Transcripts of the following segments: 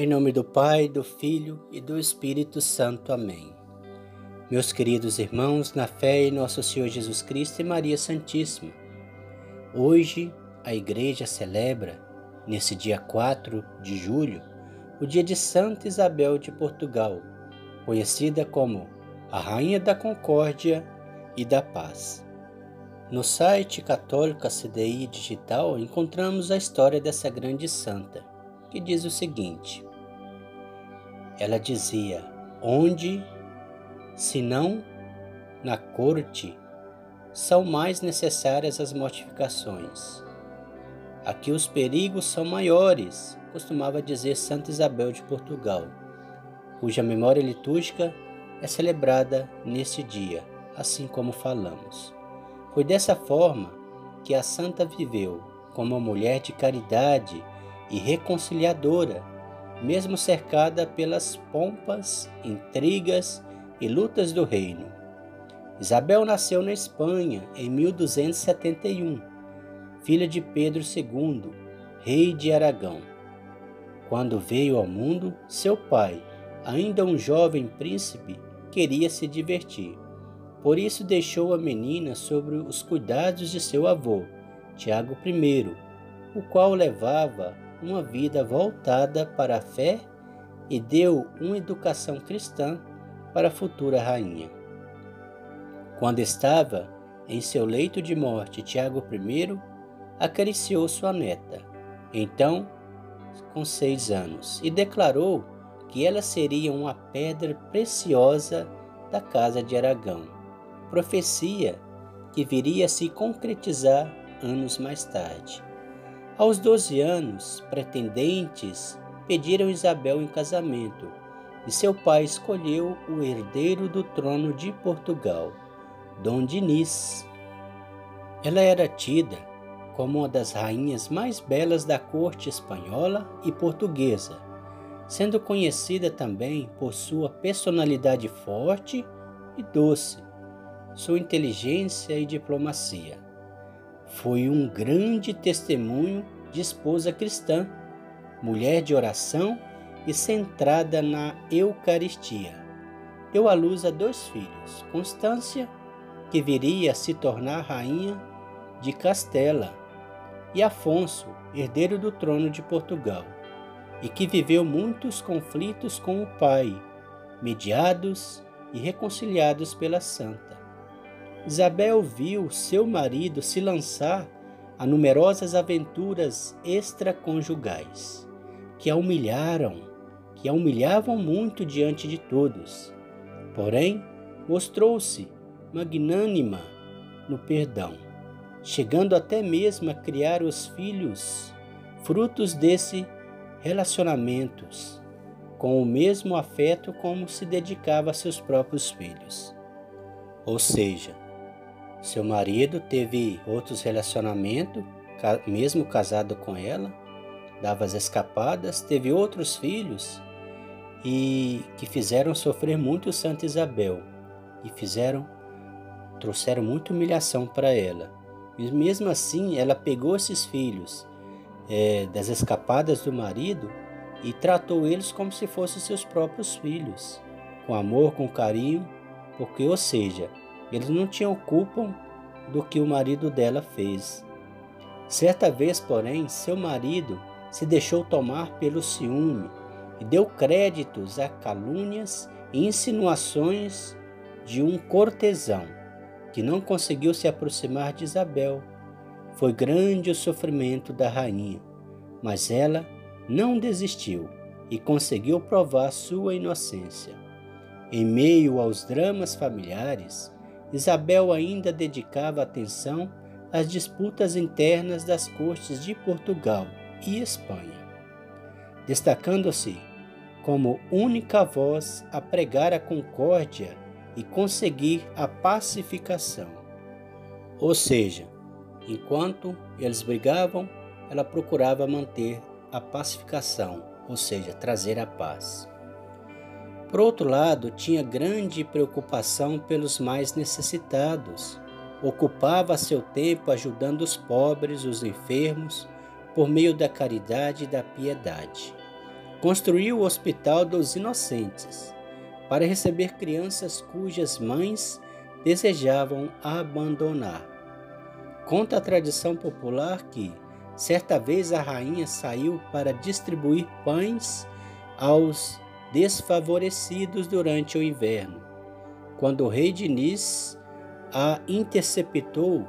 Em nome do Pai, do Filho e do Espírito Santo. Amém. Meus queridos irmãos, na fé em nosso Senhor Jesus Cristo e Maria Santíssima, hoje a Igreja celebra, nesse dia 4 de julho, o dia de Santa Isabel de Portugal, conhecida como a Rainha da Concórdia e da Paz. No site Católica CDI Digital encontramos a história dessa grande santa, que diz o seguinte: Ela dizia: Onde, se não na corte, são mais necessárias as mortificações. Aqui os perigos são maiores, costumava dizer Santa Isabel de Portugal, cuja memória litúrgica é celebrada nesse dia, assim como falamos. Foi dessa forma que a santa viveu como uma mulher de caridade e reconciliadora, mesmo cercada pelas pompas, intrigas e lutas do reino. Isabel nasceu na Espanha em 1271, filha de Pedro II, rei de Aragão. Quando veio ao mundo, seu pai, ainda um jovem príncipe, queria se divertir. Por isso deixou a menina sobre os cuidados de seu avô, Tiago I, o qual levava uma vida voltada para a fé e deu uma educação cristã para a futura rainha. Quando estava em seu leito de morte, Tiago I acariciou sua neta, então com seis anos, e declarou que ela seria uma pedra preciosa da casa de Aragão. Profecia que viria a se concretizar anos mais tarde. Aos 12 anos, pretendentes pediram Isabel em casamento e seu pai escolheu o herdeiro do trono de Portugal, Dom Dinis. Ela era tida como uma das rainhas mais belas da corte espanhola e portuguesa sendo conhecida também por sua personalidade forte e doce, sua inteligência e diplomacia. Foi um grande testemunho de esposa cristã, mulher de oração e centrada na Eucaristia. Deu à luz a dois filhos, Constância, que viria a se tornar rainha de Castela, e Afonso, herdeiro do trono de Portugal e que viveu muitos conflitos com o Pai, mediados e reconciliados pela Santa. Isabel viu seu marido se lançar a numerosas aventuras extraconjugais, que a humilharam, que a humilhavam muito diante de todos. Porém, mostrou-se magnânima no perdão, chegando até mesmo a criar os filhos, frutos desse relacionamentos com o mesmo afeto como se dedicava a seus próprios filhos. Ou seja, seu marido teve outros relacionamentos, mesmo casado com ela, dava as escapadas, teve outros filhos e que fizeram sofrer muito Santa Isabel e fizeram trouxeram muita humilhação para ela. E mesmo assim, ela pegou esses filhos é, das escapadas do marido e tratou eles como se fossem seus próprios filhos, com amor, com carinho, porque, ou seja, eles não tinham culpa do que o marido dela fez. Certa vez, porém, seu marido se deixou tomar pelo ciúme e deu créditos a calúnias e insinuações de um cortesão que não conseguiu se aproximar de Isabel foi grande o sofrimento da rainha, mas ela não desistiu e conseguiu provar sua inocência. Em meio aos dramas familiares, Isabel ainda dedicava atenção às disputas internas das cortes de Portugal e Espanha, destacando-se como única voz a pregar a concórdia e conseguir a pacificação. Ou seja, Enquanto eles brigavam, ela procurava manter a pacificação, ou seja, trazer a paz. Por outro lado, tinha grande preocupação pelos mais necessitados. Ocupava seu tempo ajudando os pobres, os enfermos, por meio da caridade e da piedade. construiu o Hospital dos Inocentes para receber crianças cujas mães desejavam abandonar. Conta a tradição popular que, certa vez, a rainha saiu para distribuir pães aos desfavorecidos durante o inverno. Quando o rei Diniz a interceptou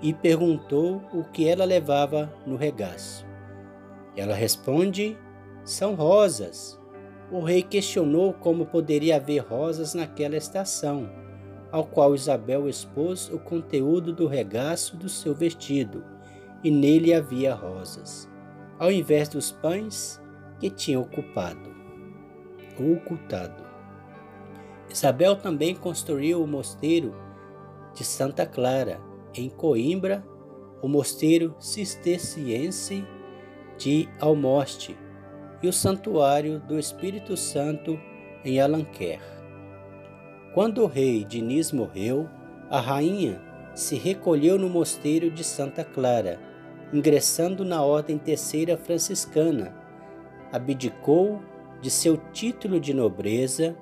e perguntou o que ela levava no regaço. Ela responde: são rosas. O rei questionou como poderia haver rosas naquela estação, ao qual Isabel expôs o conteúdo do regaço do seu vestido, e nele havia rosas, ao invés dos pães que tinha ocupado, ocultado. Isabel também construiu o mosteiro de Santa Clara, em Coimbra, o mosteiro cisterciense de Almoste e o santuário do Espírito Santo em Alenquer. Quando o rei Diniz morreu, a rainha se recolheu no mosteiro de Santa Clara, ingressando na Ordem Terceira Franciscana. Abdicou de seu título de nobreza,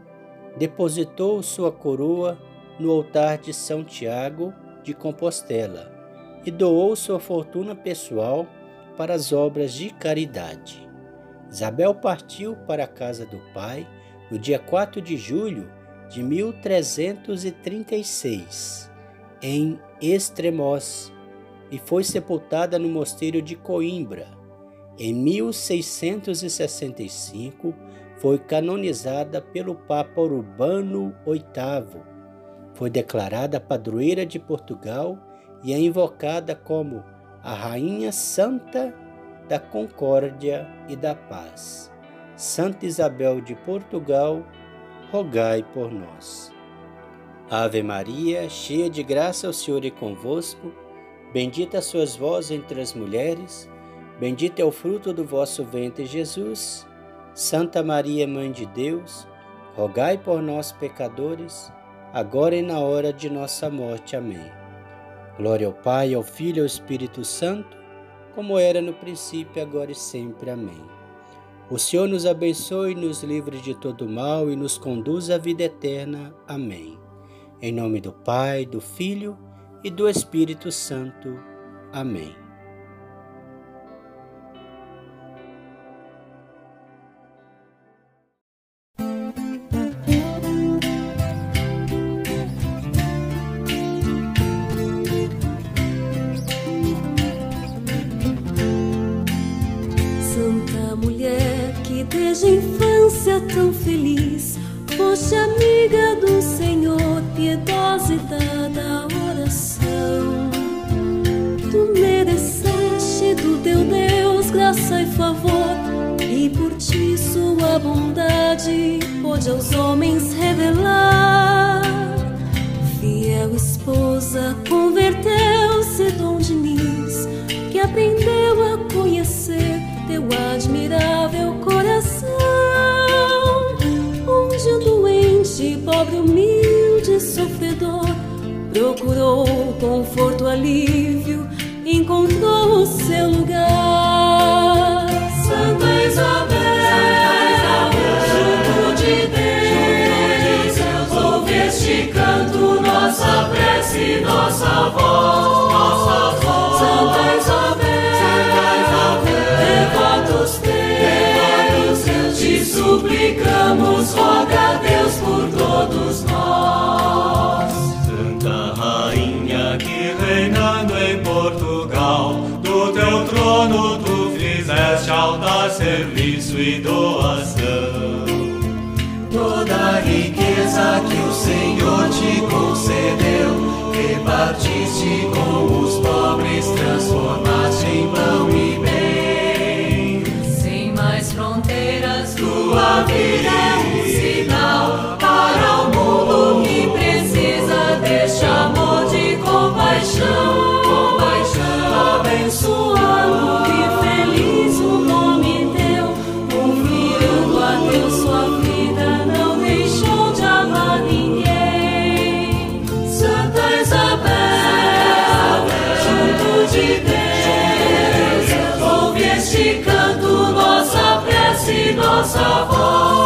depositou sua coroa no altar de São Tiago de Compostela e doou sua fortuna pessoal para as obras de caridade. Isabel partiu para a casa do pai no dia 4 de julho de 1336, em Extremoz, e foi sepultada no mosteiro de Coimbra. Em 1665, foi canonizada pelo Papa Urbano VIII foi declarada padroeira de Portugal e é invocada como a Rainha Santa da Concórdia e da Paz. Santa Isabel de Portugal, rogai por nós. Ave Maria, cheia de graça, o Senhor é convosco. Bendita sois vós entre as mulheres, bendito é o fruto do vosso ventre, Jesus. Santa Maria, Mãe de Deus, rogai por nós, pecadores, agora e na hora de nossa morte. Amém. Glória ao Pai, ao Filho e ao Espírito Santo, como era no princípio, agora e sempre. Amém. O Senhor nos abençoe, nos livre de todo mal e nos conduz à vida eterna. Amém. Em nome do Pai, do Filho e do Espírito Santo. Amém. Aos homens revelar. Fiel esposa, converteu-se Dom Diniz, que aprendeu a conhecer teu admirável coração, onde o doente, pobre, humilde, sofredor, procurou conforto, alívio, encontrou o seu lugar. Nossa voz, nossa voz. Santa Isabel. Devotos teus, te suplicamos, roga a Deus por todos nós. Santa Rainha que reinando em Portugal, do teu trono tu fizeste altar, serviço e doação. Repartiste com os pobres, transformaste em pão e nossa